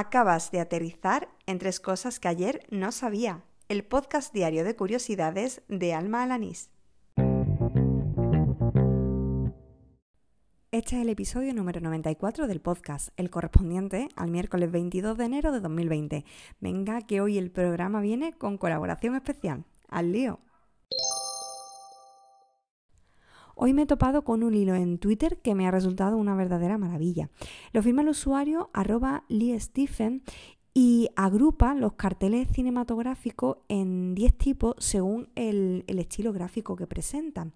Acabas de aterrizar en tres cosas que ayer no sabía. El podcast diario de curiosidades de Alma Alanís. Este es el episodio número 94 del podcast, el correspondiente al miércoles 22 de enero de 2020. Venga, que hoy el programa viene con colaboración especial. ¡Al lío! Hoy me he topado con un hilo en Twitter que me ha resultado una verdadera maravilla. Lo firma el usuario arroba Lee Stephen y agrupa los carteles cinematográficos en 10 tipos según el, estilo gráfico que presentan.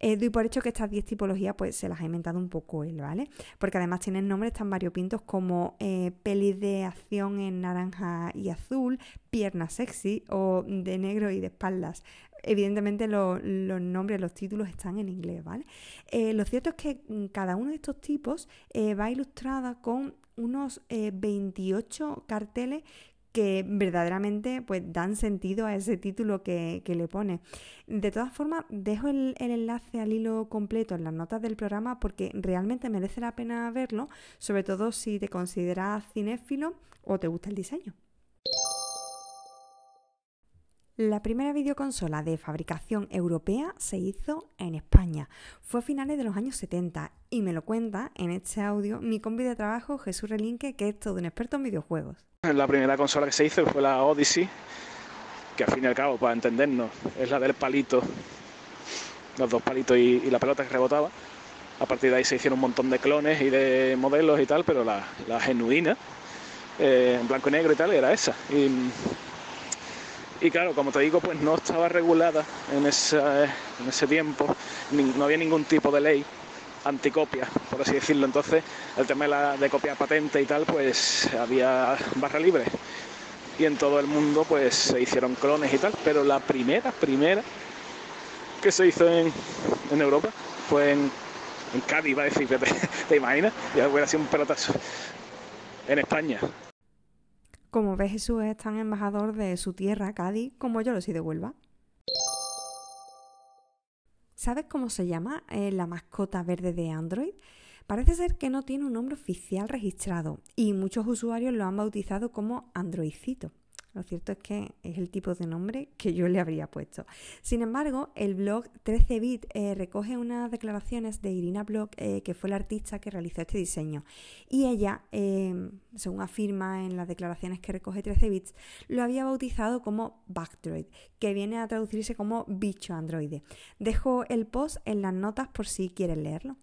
Eh, doy por hecho que estas 10 tipologías pues se las ha inventado un poco él, ¿vale? Porque además tienen nombres tan variopintos como eh, de acción en naranja y azul, piernas sexy o de negro y de espaldas evidentemente los nombres, los títulos están en inglés, ¿vale? Eh, lo cierto es que mm, cada uno de estos tipos eh, va ilustrada con unos 28 eh, carteles que verdaderamente pues, dan sentido a ese título que, le pone. De todas formas, dejo el, el, enlace al hilo completo en las notas del programa porque realmente merece la pena verlo, sobre todo si te consideras cinéfilo o te gusta el diseño. La primera videoconsola de fabricación europea se hizo en España. Fue a finales de los años 70 y me lo cuenta en este audio mi combi de trabajo Jesús Relinque, que es todo un experto en videojuegos. La primera consola que se hizo fue la Odyssey, que al fin y al cabo, para entendernos, es la del palito, los dos palitos y, la pelota que rebotaba. A partir de ahí se hicieron un montón de clones y de modelos y tal, pero la, genuina, eh, en blanco y negro y tal, era esa. Y claro, como te digo, pues no estaba regulada en, ese tiempo, no había ningún tipo de ley anticopia, por así decirlo. Entonces, el tema de, la, copia patente y tal, pues había barra libre. Y en todo el mundo, pues se hicieron clones y tal. Pero la primera, primera que se hizo en, Europa fue en, en Cádiz, va a decir, te, te imaginas, ya hubiera sido un pelotazo. En España, como ves, Jesús es tan embajador de su tierra, Cádiz, como yo lo soy de Huelva. ¿Sabes cómo se llama eh, la mascota verde de Android? Parece ser que no tiene un nombre oficial registrado y muchos usuarios lo han bautizado como Androidcito. Lo cierto es que es el tipo de nombre que yo le habría puesto. Sin embargo, el blog 13bit eh, recoge unas declaraciones de Irina Block, eh, que fue la artista que realizó este diseño. Y ella, em, según afirma en las declaraciones que recoge 13bits, lo había bautizado como Backdroid, que viene a traducirse como bicho androide. Dejo el post en las notas por si quieres leerlo.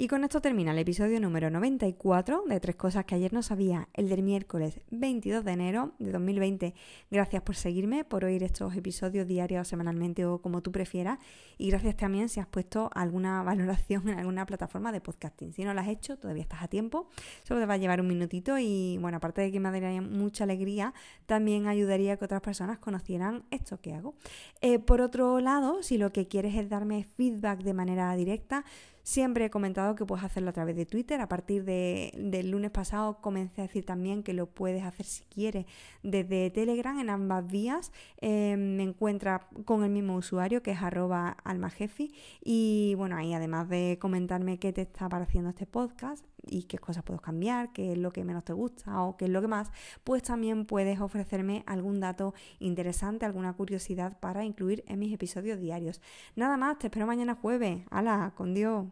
Y con esto termina el episodio número 94 de Tres Cosas que ayer no sabía, el del miércoles 22 de enero de 2020. Gracias por seguirme, por oír estos episodios diarios, semanalmente o como tú prefieras. Y gracias también si has puesto alguna valoración en alguna plataforma de podcasting. Si no lo has hecho, todavía estás a tiempo. Solo te va a llevar un minutito y, bueno, aparte de que me daría mucha alegría, también ayudaría a que otras personas conocieran esto que hago. Eh, por otro lado, si lo que quieres es darme feedback de manera directa, Siempre he comentado que puedes hacerlo a través de Twitter. A partir del lunes pasado comencé a decir también que lo puedes hacer si quieres desde Telegram en ambas vías. Eh, me encuentra con el mismo usuario que es arroba almajefi. Y bueno, ahí además de comentarme qué te está pareciendo este podcast y qué cosas puedo cambiar, qué es lo que menos te gusta o qué es lo que más, pues también puedes ofrecerme algún dato interesante, alguna curiosidad para incluir en mis episodios diarios. Nada más, te espero mañana jueves. ¡Hala! ¡Con Dios!